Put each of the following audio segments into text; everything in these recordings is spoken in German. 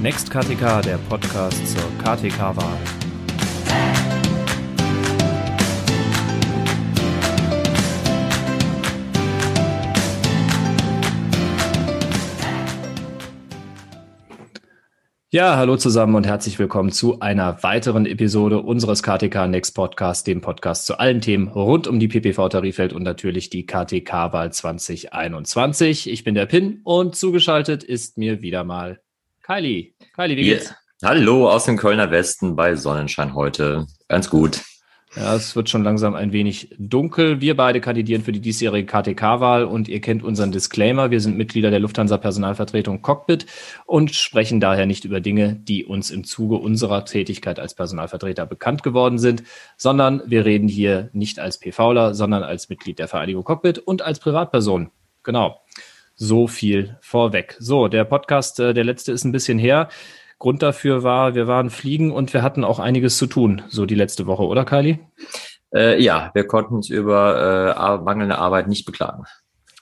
Next KTK, der Podcast zur KTK-Wahl. Ja, hallo zusammen und herzlich willkommen zu einer weiteren Episode unseres KTK Next Podcast, dem Podcast zu allen Themen rund um die PPV-Tarifwelt und natürlich die KTK-Wahl 2021. Ich bin der Pin und zugeschaltet ist mir wieder mal Kylie. Kylie, wie geht's? Yeah. Hallo aus dem Kölner Westen bei Sonnenschein heute. Ganz gut. Ja, es wird schon langsam ein wenig dunkel. Wir beide kandidieren für die diesjährige KTK-Wahl und ihr kennt unseren Disclaimer. Wir sind Mitglieder der Lufthansa Personalvertretung Cockpit und sprechen daher nicht über Dinge, die uns im Zuge unserer Tätigkeit als Personalvertreter bekannt geworden sind, sondern wir reden hier nicht als PVler, sondern als Mitglied der Vereinigung Cockpit und als Privatperson. Genau. So viel vorweg. So, der Podcast, äh, der letzte ist ein bisschen her. Grund dafür war, wir waren fliegen und wir hatten auch einiges zu tun, so die letzte Woche, oder Kylie? Äh, ja, wir konnten uns über äh, mangelnde Arbeit nicht beklagen.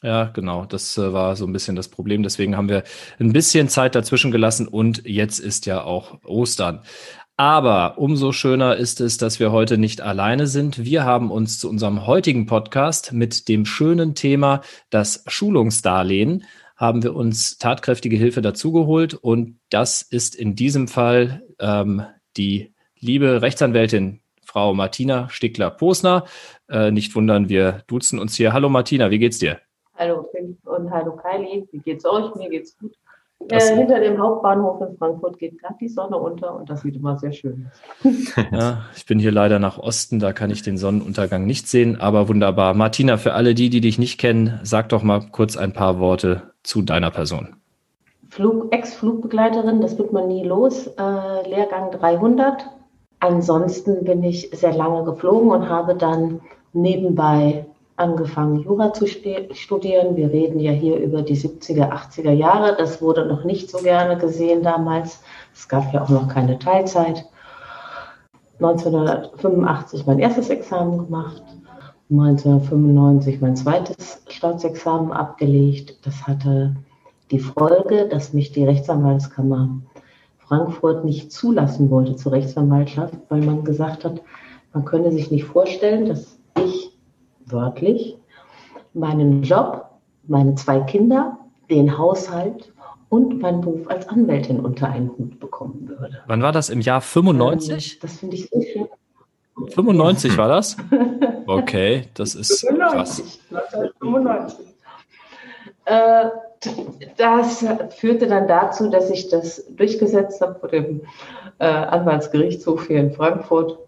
Ja, genau. Das äh, war so ein bisschen das Problem. Deswegen haben wir ein bisschen Zeit dazwischen gelassen und jetzt ist ja auch Ostern. Aber umso schöner ist es, dass wir heute nicht alleine sind. Wir haben uns zu unserem heutigen Podcast mit dem schönen Thema das Schulungsdarlehen haben wir uns tatkräftige Hilfe dazugeholt und das ist in diesem Fall ähm, die liebe Rechtsanwältin Frau Martina Stickler-Posner. Äh, nicht wundern, wir duzen uns hier. Hallo Martina, wie geht's dir? Hallo Philipp und hallo Kylie, wie geht's euch? Mir geht's gut. Äh, hinter dem Hauptbahnhof in Frankfurt geht gerade die Sonne unter und das sieht immer sehr schön aus. ja, ich bin hier leider nach Osten, da kann ich den Sonnenuntergang nicht sehen, aber wunderbar. Martina, für alle die, die dich nicht kennen, sag doch mal kurz ein paar Worte zu deiner Person. Flug, Ex-Flugbegleiterin, das wird man nie los, äh, Lehrgang 300. Ansonsten bin ich sehr lange geflogen und habe dann nebenbei angefangen, Jura zu studieren. Wir reden ja hier über die 70er, 80er Jahre. Das wurde noch nicht so gerne gesehen damals. Es gab ja auch noch keine Teilzeit. 1985 mein erstes Examen gemacht, 1995 mein zweites Staatsexamen abgelegt. Das hatte die Folge, dass mich die Rechtsanwaltskammer Frankfurt nicht zulassen wollte zur Rechtsanwaltschaft, weil man gesagt hat, man könne sich nicht vorstellen, dass ich wörtlich, meinen Job, meine zwei Kinder, den Haushalt und meinen Beruf als Anwältin unter einen Hut bekommen würde. Wann war das? Im Jahr 95? Das, das finde ich so schön. 95 war das? Okay, das ist 95, krass. 1995. Äh, das führte dann dazu, dass ich das durchgesetzt habe vor dem äh, Anwaltsgerichtshof hier in Frankfurt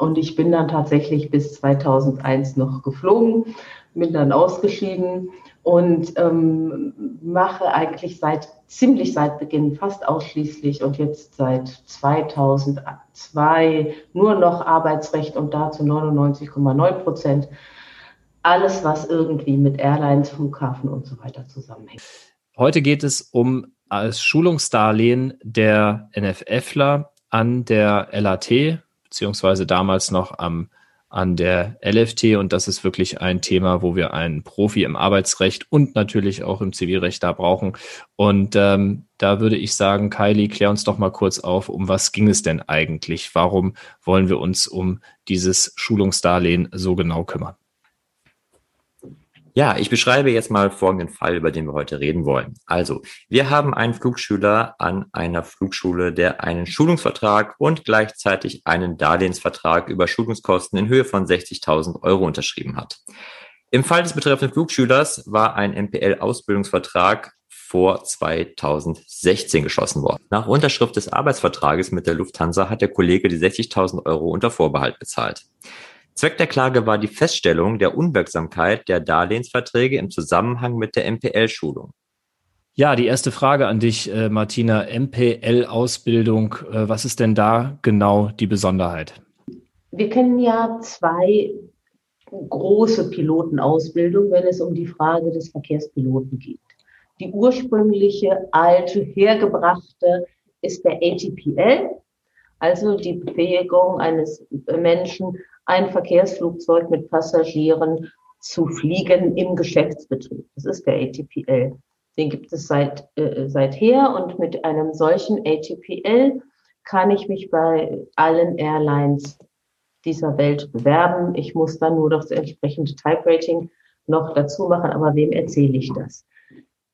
und ich bin dann tatsächlich bis 2001 noch geflogen, bin dann ausgeschieden und ähm, mache eigentlich seit ziemlich seit Beginn fast ausschließlich und jetzt seit 2002 nur noch Arbeitsrecht und dazu 99,9 Prozent alles, was irgendwie mit Airlines, Flughafen und so weiter zusammenhängt. Heute geht es um als Schulungsdarlehen der NFFler an der LAT, beziehungsweise damals noch am, an der LFT. Und das ist wirklich ein Thema, wo wir einen Profi im Arbeitsrecht und natürlich auch im Zivilrecht da brauchen. Und ähm, da würde ich sagen, Kylie, klär uns doch mal kurz auf, um was ging es denn eigentlich? Warum wollen wir uns um dieses Schulungsdarlehen so genau kümmern? Ja, ich beschreibe jetzt mal folgenden Fall, über den wir heute reden wollen. Also, wir haben einen Flugschüler an einer Flugschule, der einen Schulungsvertrag und gleichzeitig einen Darlehensvertrag über Schulungskosten in Höhe von 60.000 Euro unterschrieben hat. Im Fall des betreffenden Flugschülers war ein MPL-Ausbildungsvertrag vor 2016 geschlossen worden. Nach Unterschrift des Arbeitsvertrages mit der Lufthansa hat der Kollege die 60.000 Euro unter Vorbehalt bezahlt. Zweck der Klage war die Feststellung der Unwirksamkeit der Darlehensverträge im Zusammenhang mit der MPL-Schulung. Ja, die erste Frage an dich, äh, Martina. MPL-Ausbildung, äh, was ist denn da genau die Besonderheit? Wir kennen ja zwei große Pilotenausbildungen, wenn es um die Frage des Verkehrspiloten geht. Die ursprüngliche, alte, hergebrachte ist der ATPL, also die Befähigung eines Menschen, ein Verkehrsflugzeug mit Passagieren zu fliegen im Geschäftsbetrieb. Das ist der ATPL. Den gibt es seit, äh, seither und mit einem solchen ATPL kann ich mich bei allen Airlines dieser Welt bewerben. Ich muss dann nur das entsprechende Type Rating noch dazu machen, aber wem erzähle ich das?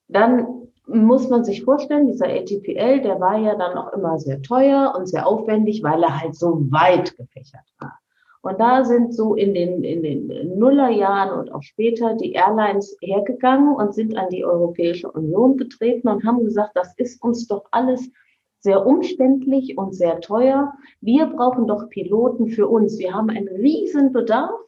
Dann muss man sich vorstellen, dieser ATPL, der war ja dann auch immer sehr teuer und sehr aufwendig, weil er halt so weit gefächert war. Und da sind so in den, in den Nullerjahren und auch später die Airlines hergegangen und sind an die Europäische Union getreten und haben gesagt, das ist uns doch alles sehr umständlich und sehr teuer. Wir brauchen doch Piloten für uns. Wir haben einen riesen Bedarf.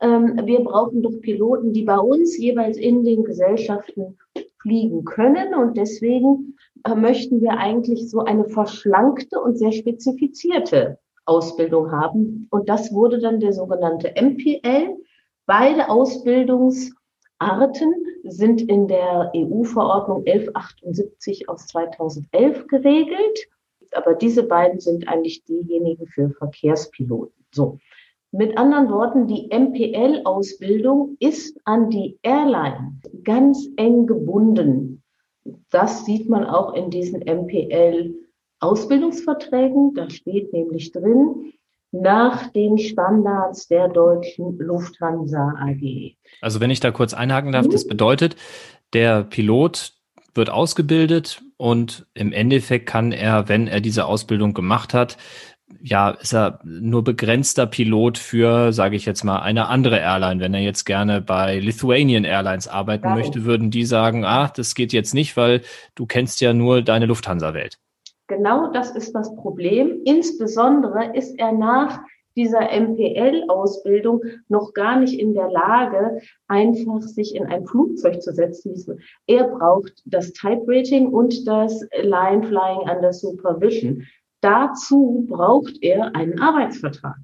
Ähm, wir brauchen doch Piloten, die bei uns jeweils in den Gesellschaften fliegen können. Und deswegen äh, möchten wir eigentlich so eine verschlankte und sehr spezifizierte Ausbildung haben. Und das wurde dann der sogenannte MPL. Beide Ausbildungsarten sind in der EU-Verordnung 1178 aus 2011 geregelt. Aber diese beiden sind eigentlich diejenigen für Verkehrspiloten. So. Mit anderen Worten, die MPL-Ausbildung ist an die Airline ganz eng gebunden. Das sieht man auch in diesen MPL-Ausbildungsverträgen. Da steht nämlich drin, nach den Standards der deutschen Lufthansa AG. Also wenn ich da kurz einhaken darf, das bedeutet, der Pilot wird ausgebildet und im Endeffekt kann er, wenn er diese Ausbildung gemacht hat, ja, ist er nur begrenzter Pilot für, sage ich jetzt mal, eine andere Airline. Wenn er jetzt gerne bei Lithuanian Airlines arbeiten ja. möchte, würden die sagen, ah, das geht jetzt nicht, weil du kennst ja nur deine Lufthansa-Welt. Genau das ist das Problem. Insbesondere ist er nach dieser MPL-Ausbildung noch gar nicht in der Lage, einfach sich in ein Flugzeug zu setzen. Er braucht das Type Rating und das Line Flying Under Supervision. Dazu braucht er einen Arbeitsvertrag.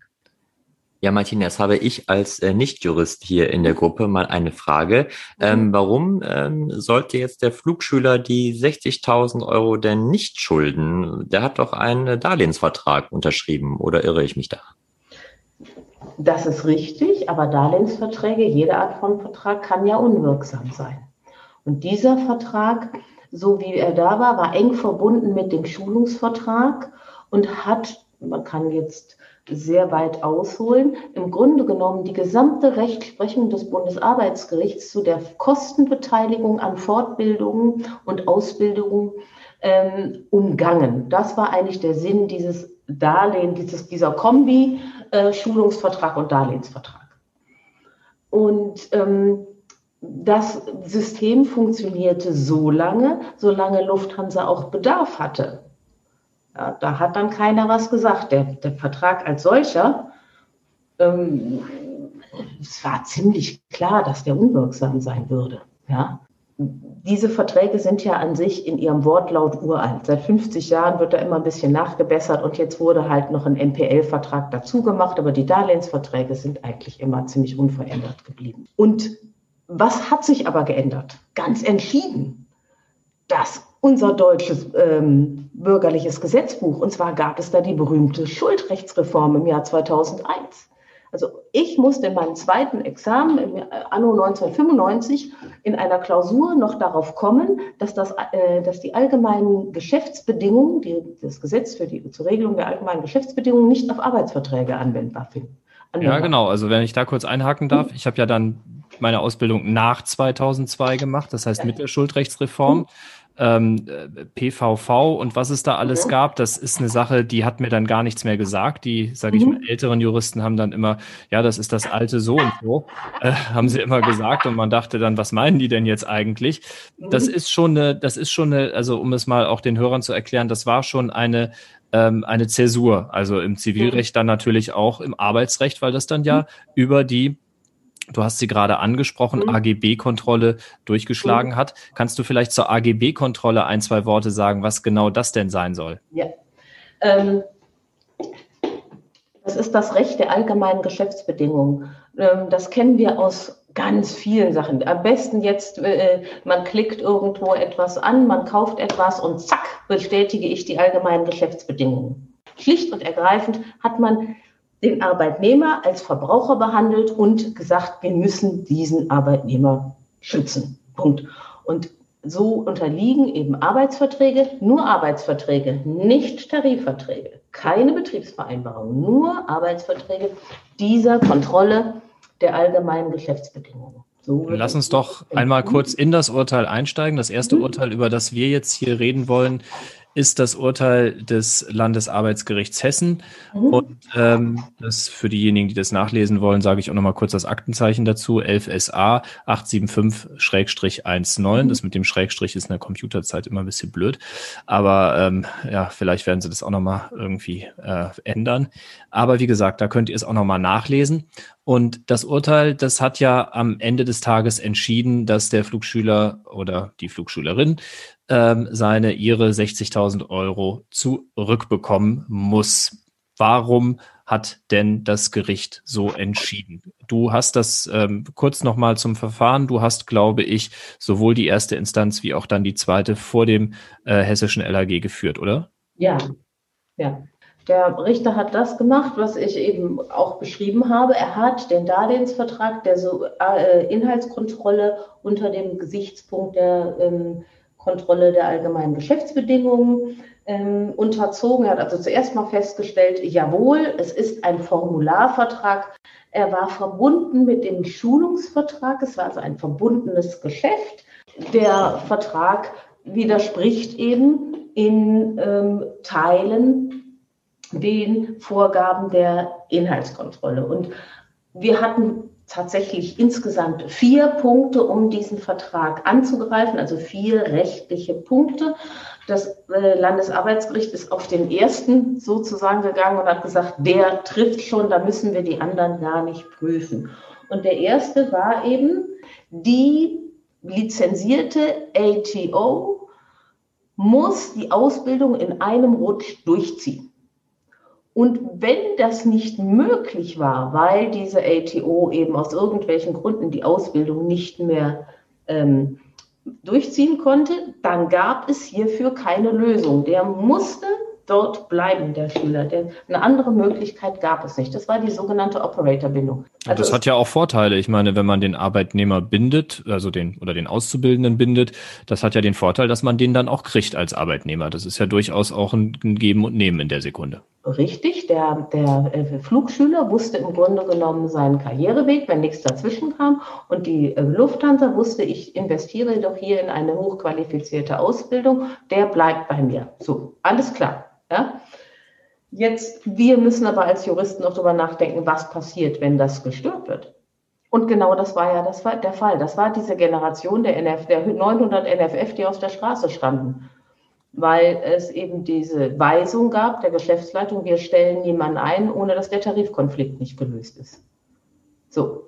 Ja, Martina, jetzt habe ich als äh, Nichtjurist hier in der Gruppe mal eine Frage. Ähm, mhm. warum ähm, sollte jetzt der Flugschüler die 60.000 Euro denn nicht schulden? Der hat doch einen Darlehensvertrag unterschrieben, oder irre ich mich da? Das ist richtig, aber Darlehensverträge, jede Art von Vertrag kann ja unwirksam sein. Und dieser Vertrag, so wie er da war, war eng verbunden mit dem Schulungsvertrag und hat, man kann jetzt sehr weit ausholen, im Grunde genommen die gesamte Rechtsprechung des Bundesarbeitsgerichts zu der Kostenbeteiligung an Fortbildungen und Ausbildungen ähm, umgangen. Das war eigentlich der Sinn dieses Darlehen, dieses, dieser Kombi äh, Schulungsvertrag und Darlehensvertrag. Und ähm, das System funktionierte so lange, solange Lufthansa auch Bedarf hatte. Ja, da hat dann keiner was gesagt. Der, der Vertrag als solcher, ähm, es war ziemlich klar, dass der unwirksam sein würde. Ja. Diese Verträge sind ja an sich in ihrem Wortlaut uralt. Seit 50 Jahren wird da immer ein bisschen nachgebessert und jetzt wurde halt noch ein MPL-Vertrag dazu gemacht, aber die Darlehensverträge sind eigentlich immer ziemlich unverändert geblieben. Und was hat sich aber geändert? Ganz entschieden. Das unser deutsches ähm, bürgerliches Gesetzbuch. Und zwar gab es da die berühmte Schuldrechtsreform im Jahr 2001. Also ich musste in meinem zweiten Examen im Anno 1995 in einer Klausur noch darauf kommen, dass, das, äh, dass die allgemeinen Geschäftsbedingungen, die, das Gesetz für die zur Regelung der allgemeinen Geschäftsbedingungen nicht auf Arbeitsverträge anwendbar finden. Ja, genau. Also wenn ich da kurz einhaken darf, ich habe ja dann meine Ausbildung nach 2002 gemacht, das heißt mit der Schuldrechtsreform ähm, PVV und was es da alles gab, das ist eine Sache, die hat mir dann gar nichts mehr gesagt. Die, sage ich mhm. mal, älteren Juristen haben dann immer, ja, das ist das alte so und so, äh, haben sie immer gesagt und man dachte dann, was meinen die denn jetzt eigentlich? Das mhm. ist schon eine, das ist schon eine, also um es mal auch den Hörern zu erklären, das war schon eine ähm, eine Zäsur, also im Zivilrecht dann natürlich auch im Arbeitsrecht, weil das dann ja mhm. über die Du hast sie gerade angesprochen, mhm. AGB-Kontrolle durchgeschlagen mhm. hat. Kannst du vielleicht zur AGB-Kontrolle ein, zwei Worte sagen, was genau das denn sein soll? Ja. Ähm, das ist das Recht der allgemeinen Geschäftsbedingungen. Ähm, das kennen wir aus ganz vielen Sachen. Am besten jetzt, äh, man klickt irgendwo etwas an, man kauft etwas und zack, bestätige ich die allgemeinen Geschäftsbedingungen. Schlicht und ergreifend hat man den Arbeitnehmer als Verbraucher behandelt und gesagt, wir müssen diesen Arbeitnehmer schützen. Punkt. Und so unterliegen eben Arbeitsverträge, nur Arbeitsverträge, nicht Tarifverträge, keine Betriebsvereinbarung, nur Arbeitsverträge dieser Kontrolle der allgemeinen Geschäftsbedingungen. So Lass uns doch einmal kurz in das Urteil einsteigen. Das erste mhm. Urteil, über das wir jetzt hier reden wollen, ist das Urteil des Landesarbeitsgerichts Hessen. Mhm. Und ähm, das für diejenigen, die das nachlesen wollen, sage ich auch nochmal kurz das Aktenzeichen dazu. 11SA 875-19. Mhm. Das mit dem Schrägstrich ist in der Computerzeit immer ein bisschen blöd. Aber ähm, ja, vielleicht werden sie das auch nochmal irgendwie äh, ändern. Aber wie gesagt, da könnt ihr es auch nochmal nachlesen. Und das Urteil, das hat ja am Ende des Tages entschieden, dass der Flugschüler oder die Flugschülerin ähm, seine ihre 60.000 Euro zurückbekommen muss. Warum hat denn das Gericht so entschieden? Du hast das ähm, kurz nochmal zum Verfahren. Du hast, glaube ich, sowohl die erste Instanz wie auch dann die zweite vor dem äh, hessischen LAG geführt, oder? Ja, ja. Der Richter hat das gemacht, was ich eben auch beschrieben habe. Er hat den Darlehensvertrag der so, äh, Inhaltskontrolle unter dem Gesichtspunkt der ähm, Kontrolle der allgemeinen Geschäftsbedingungen ähm, unterzogen. Er hat also zuerst mal festgestellt, jawohl, es ist ein Formularvertrag. Er war verbunden mit dem Schulungsvertrag. Es war also ein verbundenes Geschäft. Der Vertrag widerspricht eben in ähm, Teilen den Vorgaben der Inhaltskontrolle. Und wir hatten tatsächlich insgesamt vier Punkte, um diesen Vertrag anzugreifen, also vier rechtliche Punkte. Das äh, Landesarbeitsgericht ist auf den ersten sozusagen gegangen und hat gesagt, der trifft schon, da müssen wir die anderen gar nicht prüfen. Und der erste war eben, die lizenzierte ATO muss die Ausbildung in einem Rutsch durchziehen. Und wenn das nicht möglich war, weil diese ATO eben aus irgendwelchen Gründen die Ausbildung nicht mehr ähm, durchziehen konnte, dann gab es hierfür keine Lösung. Der musste dort bleiben, der Schüler. Der, eine andere Möglichkeit gab es nicht. Das war die sogenannte Operator-Bindung. Also das hat ja auch Vorteile. Ich meine, wenn man den Arbeitnehmer bindet, also den oder den Auszubildenden bindet, das hat ja den Vorteil, dass man den dann auch kriegt als Arbeitnehmer. Das ist ja durchaus auch ein Geben und Nehmen in der Sekunde. Richtig, der, der äh, Flugschüler wusste im Grunde genommen seinen Karriereweg, wenn nichts dazwischen kam. Und die äh, Lufthansa wusste, ich investiere doch hier in eine hochqualifizierte Ausbildung, der bleibt bei mir. So, alles klar. Ja? Jetzt, wir müssen aber als Juristen auch darüber nachdenken, was passiert, wenn das gestört wird. Und genau das war ja das, der Fall. Das war diese Generation der, NF, der 900 NFF, die auf der Straße standen. Weil es eben diese Weisung gab der Geschäftsleitung, wir stellen niemanden ein, ohne dass der Tarifkonflikt nicht gelöst ist. So.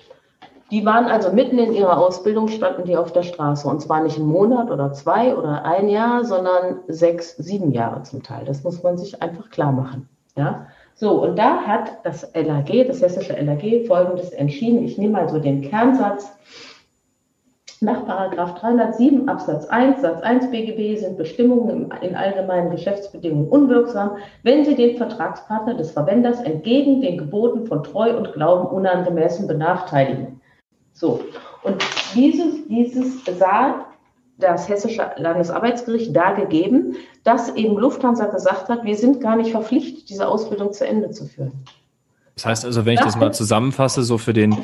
Die waren also mitten in ihrer Ausbildung, standen die auf der Straße. Und zwar nicht einen Monat oder zwei oder ein Jahr, sondern sechs, sieben Jahre zum Teil. Das muss man sich einfach klar machen. Ja? So, und da hat das LAG, das hessische LAG, Folgendes entschieden. Ich nehme also den Kernsatz. Nach Paragraph 307 Absatz 1 Satz 1 BGB sind Bestimmungen in allgemeinen Geschäftsbedingungen unwirksam, wenn sie den Vertragspartner des Verwenders entgegen den Geboten von Treu und Glauben unangemessen benachteiligen. So, und dieses, dieses sah das Hessische Landesarbeitsgericht da gegeben, dass eben Lufthansa gesagt hat, wir sind gar nicht verpflichtet, diese Ausbildung zu Ende zu führen. Das heißt also, wenn ich das mal zusammenfasse, so für den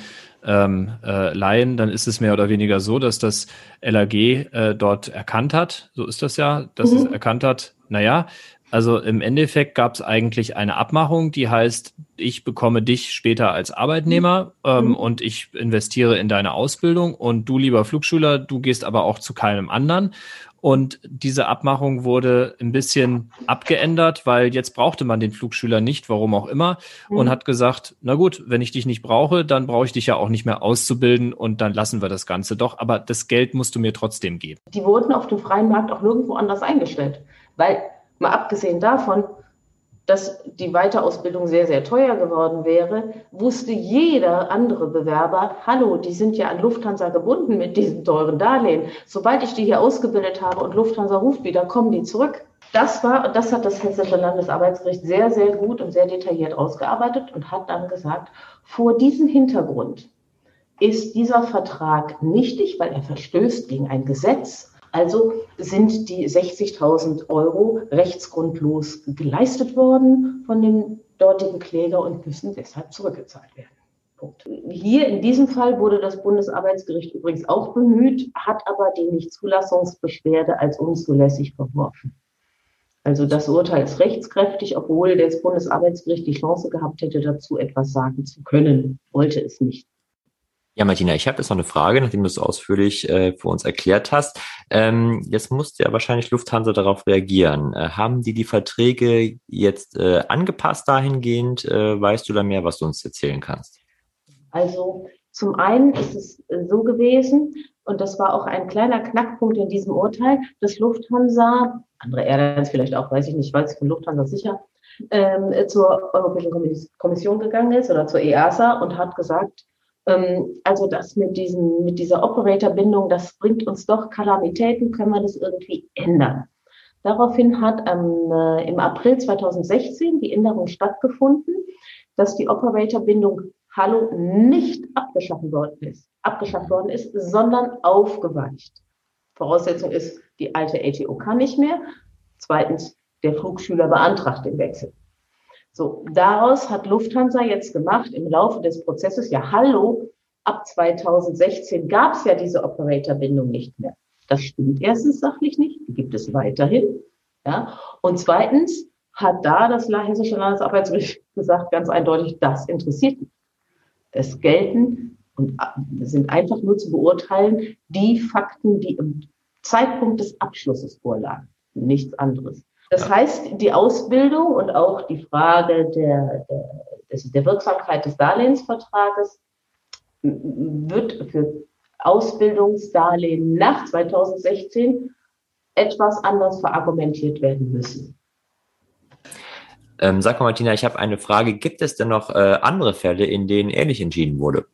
ähm, äh, Laien, dann ist es mehr oder weniger so, dass das LAG äh, dort erkannt hat, so ist das ja, dass mhm. es erkannt hat, naja, also im Endeffekt gab es eigentlich eine Abmachung, die heißt, ich bekomme dich später als Arbeitnehmer ähm, mhm. und ich investiere in deine Ausbildung und du, lieber Flugschüler, du gehst aber auch zu keinem anderen. Und diese Abmachung wurde ein bisschen abgeändert, weil jetzt brauchte man den Flugschüler nicht, warum auch immer, mhm. und hat gesagt, na gut, wenn ich dich nicht brauche, dann brauche ich dich ja auch nicht mehr auszubilden und dann lassen wir das Ganze doch. Aber das Geld musst du mir trotzdem geben. Die wurden auf dem freien Markt auch nirgendwo anders eingestellt, weil Mal abgesehen davon, dass die Weiterausbildung sehr, sehr teuer geworden wäre, wusste jeder andere Bewerber, hallo, die sind ja an Lufthansa gebunden mit diesem teuren Darlehen. Sobald ich die hier ausgebildet habe und Lufthansa ruft wieder, kommen die zurück. Das war, das hat das Hessische Landesarbeitsgericht sehr, sehr gut und sehr detailliert ausgearbeitet und hat dann gesagt, vor diesem Hintergrund ist dieser Vertrag nichtig, weil er verstößt gegen ein Gesetz Also sind die 60.000 Euro rechtsgrundlos geleistet worden von dem dortigen Kläger und müssen deshalb zurückgezahlt werden. Hier in diesem Fall wurde das Bundesarbeitsgericht übrigens auch bemüht, hat aber die Nichtzulassungsbeschwerde als unzulässig verworfen. Also das Urteil ist rechtskräftig, obwohl das Bundesarbeitsgericht die Chance gehabt hätte, dazu etwas sagen zu können, wollte es nicht. Ja, Martina, ich habe jetzt noch eine Frage, nachdem du es ausführlich äh, für uns erklärt hast. Ähm, jetzt musste ja wahrscheinlich Lufthansa darauf reagieren. Äh, haben die die Verträge jetzt äh, angepasst dahingehend? Äh, weißt du da mehr, was du uns erzählen kannst? Also zum einen ist es äh, so gewesen, und das war auch ein kleiner Knackpunkt in diesem Urteil, dass Lufthansa, andere Airlines vielleicht auch, weiß ich nicht, weiß ich von Lufthansa sicher, ähm, zur Europäischen Kommission gegangen ist oder zur EASA und hat gesagt, also das mit, diesen, mit dieser Operator-Bindung, das bringt uns doch Kalamitäten, können wir das irgendwie ändern. Daraufhin hat ähm, äh, im April 2016 die Änderung stattgefunden, dass die Operator-Bindung Hallo nicht abgeschafft worden ist, abgeschafft worden ist, sondern aufgeweicht. Voraussetzung ist, die alte ATO kann nicht mehr. Zweitens, der Flugschüler beantragt den Wechsel. So, daraus hat Lufthansa jetzt gemacht im Laufe des Prozesses, ja, hallo, ab 2016 gab es ja diese Operator-Bindung nicht mehr. Das stimmt erstens sachlich nicht, die gibt es weiterhin. Ja. Und zweitens hat da das Hessische Landesarbeitsgericht gesagt, ganz eindeutig, das interessiert mich. Es gelten und sind einfach nur zu beurteilen die Fakten, die im Zeitpunkt des Abschlusses vorlagen, nichts anderes. Das heißt, die Ausbildung und auch die Frage der, der, der Wirksamkeit des Darlehensvertrages wird für Ausbildungsdarlehen nach 2016 etwas anders verargumentiert werden müssen. Ähm, sag mal, Martina, ich habe eine Frage. Gibt es denn noch äh, andere Fälle, in denen ähnlich entschieden wurde?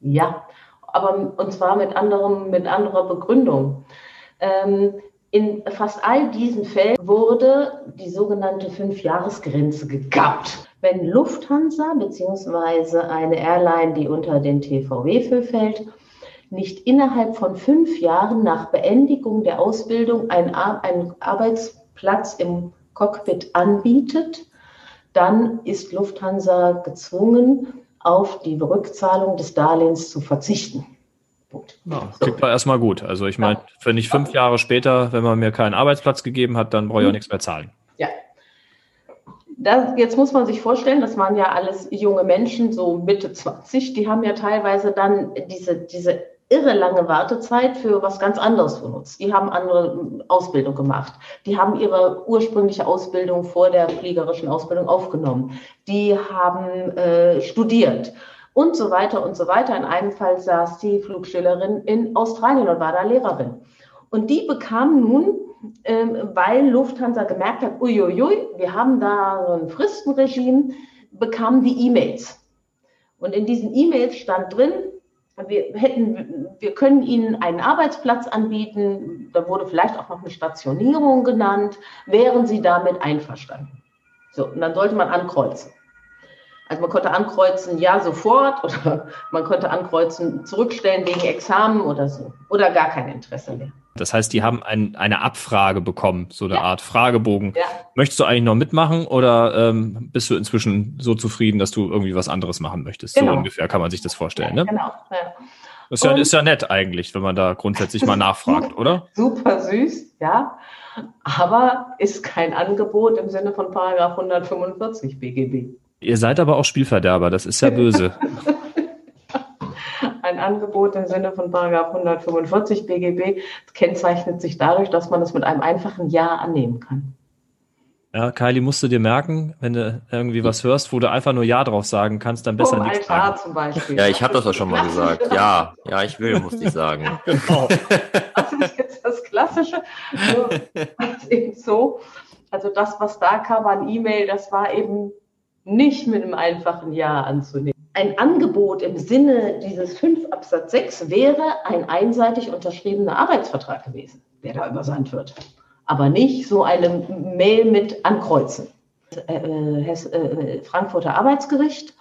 Ja, aber und zwar mit anderem, mit anderer Begründung. Ähm, in fast all diesen Fällen wurde die sogenannte Fünfjahresgrenze gekappt. Wenn Lufthansa bzw. eine Airline, die unter den TVW fällt, nicht innerhalb von fünf Jahren nach Beendigung der Ausbildung einen, einen Arbeitsplatz im Cockpit anbietet, dann ist Lufthansa gezwungen, auf die Rückzahlung des Darlehens zu verzichten. Punkt. Ja, klingt so. erstmal gut. Also ich meine, wenn ich fünf Jahre später, wenn man mir keinen Arbeitsplatz gegeben hat, dann brauche ich auch mhm. nichts mehr zahlen. Ja. Das, jetzt muss man sich vorstellen, das waren ja alles junge Menschen, so Mitte 20, die haben ja teilweise dann diese, diese irre lange Wartezeit für was ganz anderes benutzt. Die haben andere Ausbildung gemacht. Die haben ihre ursprüngliche Ausbildung vor der fliegerischen Ausbildung aufgenommen. Die haben äh, studiert und so weiter und so weiter. In einem Fall saß die Flugschülerin in Australien und war da Lehrerin. Und die bekam nun, ähm, weil Lufthansa gemerkt hat, uiuiui, wir haben da so ein Fristenregime, bekamen die E-Mails. Und in diesen E-Mails stand drin, wir hätten, wir können Ihnen einen Arbeitsplatz anbieten. Da wurde vielleicht auch noch eine Stationierung genannt. Wären Sie damit einverstanden? So, und dann sollte man ankreuzen. Also man konnte ankreuzen, ja, sofort oder man konnte ankreuzen, zurückstellen wegen Examen oder so. Oder gar kein Interesse mehr. Das heißt, die haben ein, eine Abfrage bekommen, so eine ja. Art Fragebogen. Ja. Möchtest du eigentlich noch mitmachen oder ähm, bist du inzwischen so zufrieden, dass du irgendwie was anderes machen möchtest? Genau. So ungefähr kann man sich das vorstellen, ja, ne? Genau. Ja. Das ist ja, ist ja nett eigentlich, wenn man da grundsätzlich mal nachfragt, oder? Super süß, ja. Aber ist kein Angebot im Sinne von Paragraph 145 BGB. Ihr seid aber auch Spielverderber, das ist ja böse. Ein Angebot im Sinne von Paragraph 145 BGB kennzeichnet sich dadurch, dass man es mit einem einfachen Ja annehmen kann. Ja, Kylie, musst du dir merken, wenn du irgendwie was hörst, wo du einfach nur Ja drauf sagen kannst, dann besser nichts sagen. zum Beispiel. Ja, ich habe das auch schon mal gesagt. Ja, ja, ich will, musste ich sagen. Genau. Das ist jetzt das Klassische. Nur, eben so. Also das, was da kam an E-Mail, das war eben nicht mit einem einfachen Ja anzunehmen. Ein Angebot im Sinne dieses 5 Absatz 6 wäre ein einseitig unterschriebener Arbeitsvertrag gewesen, der da übersandt wird. Aber nicht so eine Mail mit Ankreuzen. Äh, äh, äh, Frankfurter Arbeitsgericht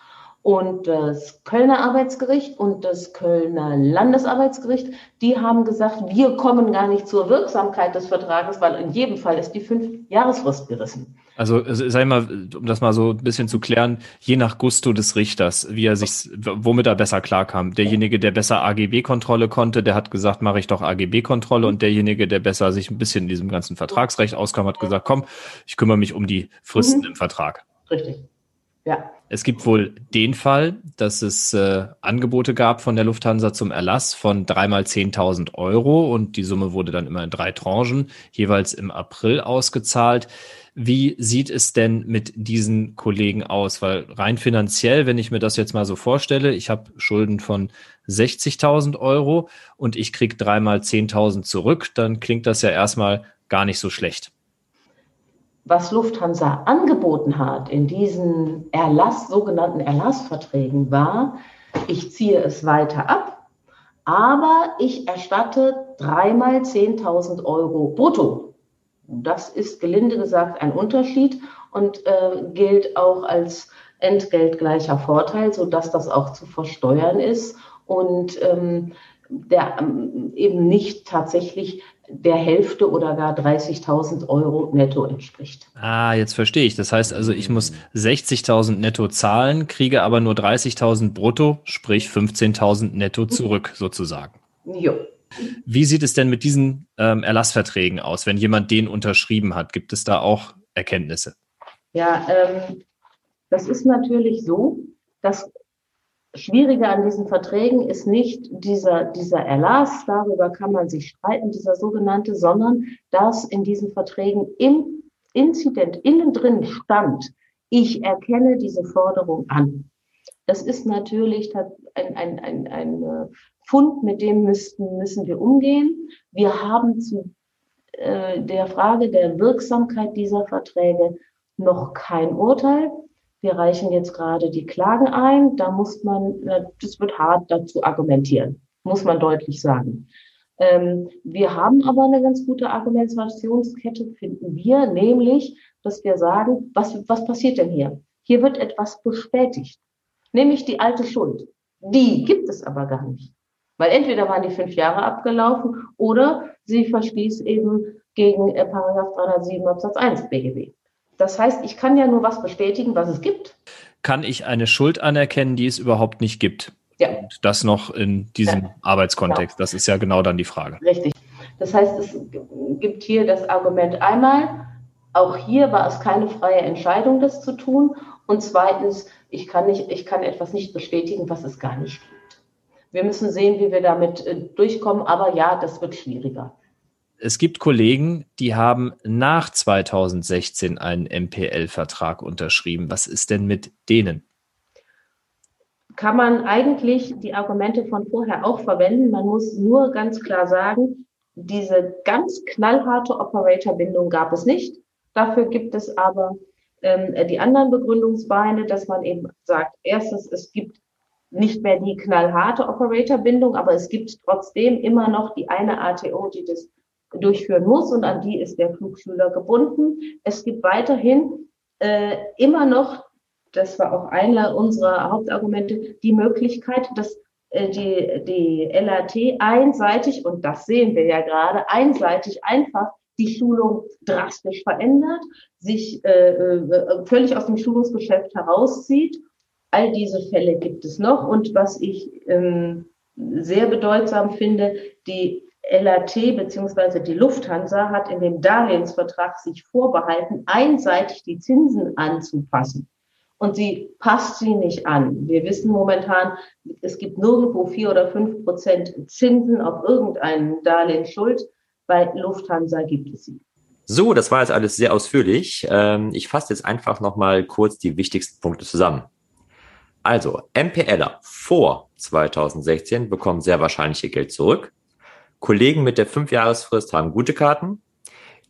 Und das Kölner Arbeitsgericht und das Kölner Landesarbeitsgericht, die haben gesagt, wir kommen gar nicht zur Wirksamkeit des Vertrages, weil in jedem Fall ist die Fünf-Jahresfrist gerissen. Also, sag ich mal, um das mal so ein bisschen zu klären, je nach Gusto des Richters, wie er sich, womit er besser klarkam. Derjenige, der besser AGB-Kontrolle konnte, der hat gesagt, mache ich doch AGB-Kontrolle. Und derjenige, der besser sich ein bisschen in diesem ganzen Vertragsrecht auskam, hat gesagt, komm, ich kümmere mich um die Fristen mhm. im Vertrag. Richtig. Ja. Es gibt wohl den Fall, dass es äh, Angebote gab von der Lufthansa zum Erlass von dreimal 10.000 Euro und die Summe wurde dann immer in drei Tranchen, jeweils im April ausgezahlt. Wie sieht es denn mit diesen Kollegen aus? Weil rein finanziell, wenn ich mir das jetzt mal so vorstelle, ich habe Schulden von 60.000 Euro und ich kriege dreimal 10.000 zurück, dann klingt das ja erstmal gar nicht so schlecht was Lufthansa angeboten hat in diesen Erlass, sogenannten Erlassverträgen war, ich ziehe es weiter ab, aber ich erstatte dreimal 10.000 Euro brutto. Das ist gelinde gesagt ein Unterschied und äh, gilt auch als entgeltgleicher Vorteil, sodass das auch zu versteuern ist und ähm, der ähm, eben nicht tatsächlich der Hälfte oder gar 30.000 Euro netto entspricht. Ah, jetzt verstehe ich. Das heißt also, ich muss 60.000 netto zahlen, kriege aber nur 30.000 brutto, sprich 15.000 netto zurück sozusagen. Jo. Wie sieht es denn mit diesen ähm, Erlassverträgen aus, wenn jemand den unterschrieben hat? Gibt es da auch Erkenntnisse? Ja, ähm, das ist natürlich so, dass Schwierige an diesen Verträgen ist nicht dieser, dieser Erlass, darüber kann man sich streiten, dieser sogenannte, sondern dass in diesen Verträgen im Inzident innen drin stand, ich erkenne diese Forderung an. Das ist natürlich ein, ein, ein, ein äh, Fund, mit dem müssten, müssen wir umgehen. Wir haben zu äh, der Frage der Wirksamkeit dieser Verträge noch kein Urteil. Wir reichen jetzt gerade die Klagen ein. Da muss man, das wird hart dazu argumentieren, muss man deutlich sagen. Ähm, wir haben aber eine ganz gute Argumentationskette, finden wir, nämlich, dass wir sagen, was, was passiert denn hier? Hier wird etwas bestätigt, nämlich die alte Schuld. Die gibt es aber gar nicht. Weil entweder waren die fünf Jahre abgelaufen oder sie verstieß eben gegen äh, Paragraph 307 Absatz 1 BGB. Das heißt, ich kann ja nur was bestätigen, was es gibt. Kann ich eine Schuld anerkennen, die es überhaupt nicht gibt? Ja. Und das noch in diesem ja. Arbeitskontext. Genau. Das ist ja genau dann die Frage. Richtig. Das heißt, es gibt hier das Argument einmal, auch hier war es keine freie Entscheidung, das zu tun. Und zweitens, ich kann, nicht, ich kann etwas nicht bestätigen, was es gar nicht gibt. Wir müssen sehen, wie wir damit äh, durchkommen. Aber ja, das wird schwieriger es gibt Kollegen, die haben nach 2016 einen MPL-Vertrag unterschrieben. Was ist denn mit denen? Kann man eigentlich die Argumente von vorher auch verwenden. Man muss nur ganz klar sagen, diese ganz knallharte Operator-Bindung gab es nicht. Dafür gibt es aber ähm, die anderen Begründungsbeine, dass man eben sagt, erstens, es gibt nicht mehr die knallharte Operator-Bindung, aber es gibt trotzdem immer noch die eine ATO, die das durchführen muss und an die ist der Flugschüler gebunden. Es gibt weiterhin äh, immer noch, das war auch einer unserer Hauptargumente, die Möglichkeit, dass äh, die, die LRT einseitig, und das sehen wir ja gerade, einseitig einfach die Schulung drastisch verändert, sich äh, äh, völlig aus dem Schulungsgeschäft herauszieht. All diese Fälle gibt es noch. Und was ich ähm, sehr bedeutsam finde, die LAT bzw. die Lufthansa hat in dem Darlehensvertrag sich vorbehalten, einseitig die Zinsen anzupassen. Und sie passt sie nicht an. Wir wissen momentan, es gibt nirgendwo vier oder fünf Prozent Zinsen auf irgendeinen Darlehensschuld. Bei Lufthansa gibt es sie. So, das war jetzt alles sehr ausführlich. Ähm, ich fasse jetzt einfach nochmal kurz die wichtigsten Punkte zusammen. Also, MPLer vor 2016 bekommen sehr wahrscheinlich ihr Geld zurück. Kollegen mit der Fünfjahresfrist haben gute Karten.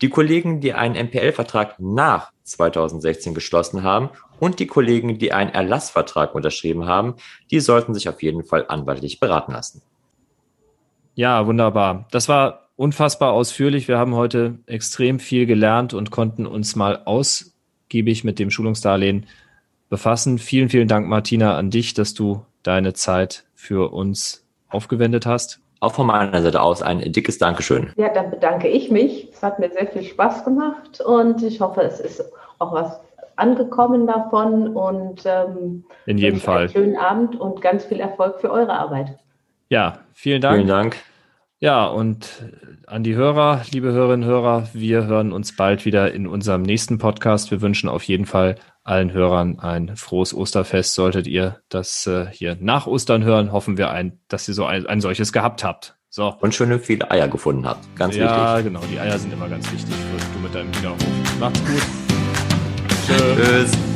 Die Kollegen, die einen MPL-Vertrag nach 2016 geschlossen haben und die Kollegen, die einen Erlassvertrag unterschrieben haben, die sollten sich auf jeden Fall anwaltlich beraten lassen. Ja, wunderbar. Das war unfassbar ausführlich. Wir haben heute extrem viel gelernt und konnten uns mal ausgiebig mit dem Schulungsdarlehen befassen. Vielen, vielen Dank, Martina, an dich, dass du deine Zeit für uns aufgewendet hast. Auch von meiner Seite aus ein dickes Dankeschön. Ja, dann bedanke ich mich. Es hat mir sehr viel Spaß gemacht und ich hoffe, es ist auch was angekommen davon und ähm, in jedem Fall einen schönen Abend und ganz viel Erfolg für eure Arbeit. Ja, vielen Dank. Vielen Dank. Ja, und an die Hörer, liebe Hörerinnen und Hörer, wir hören uns bald wieder in unserem nächsten Podcast. Wir wünschen auf jeden Fall allen Hörern ein frohes Osterfest. Solltet ihr das äh, hier nach Ostern hören, hoffen wir ein, dass ihr so ein, ein solches gehabt habt. So. Und schöne viele Eier gefunden habt. Ganz ja, wichtig. Ja, genau. Die Eier sind immer ganz wichtig. Du mit deinem Wiederhof. Macht's gut. Tschüss. Tschüss.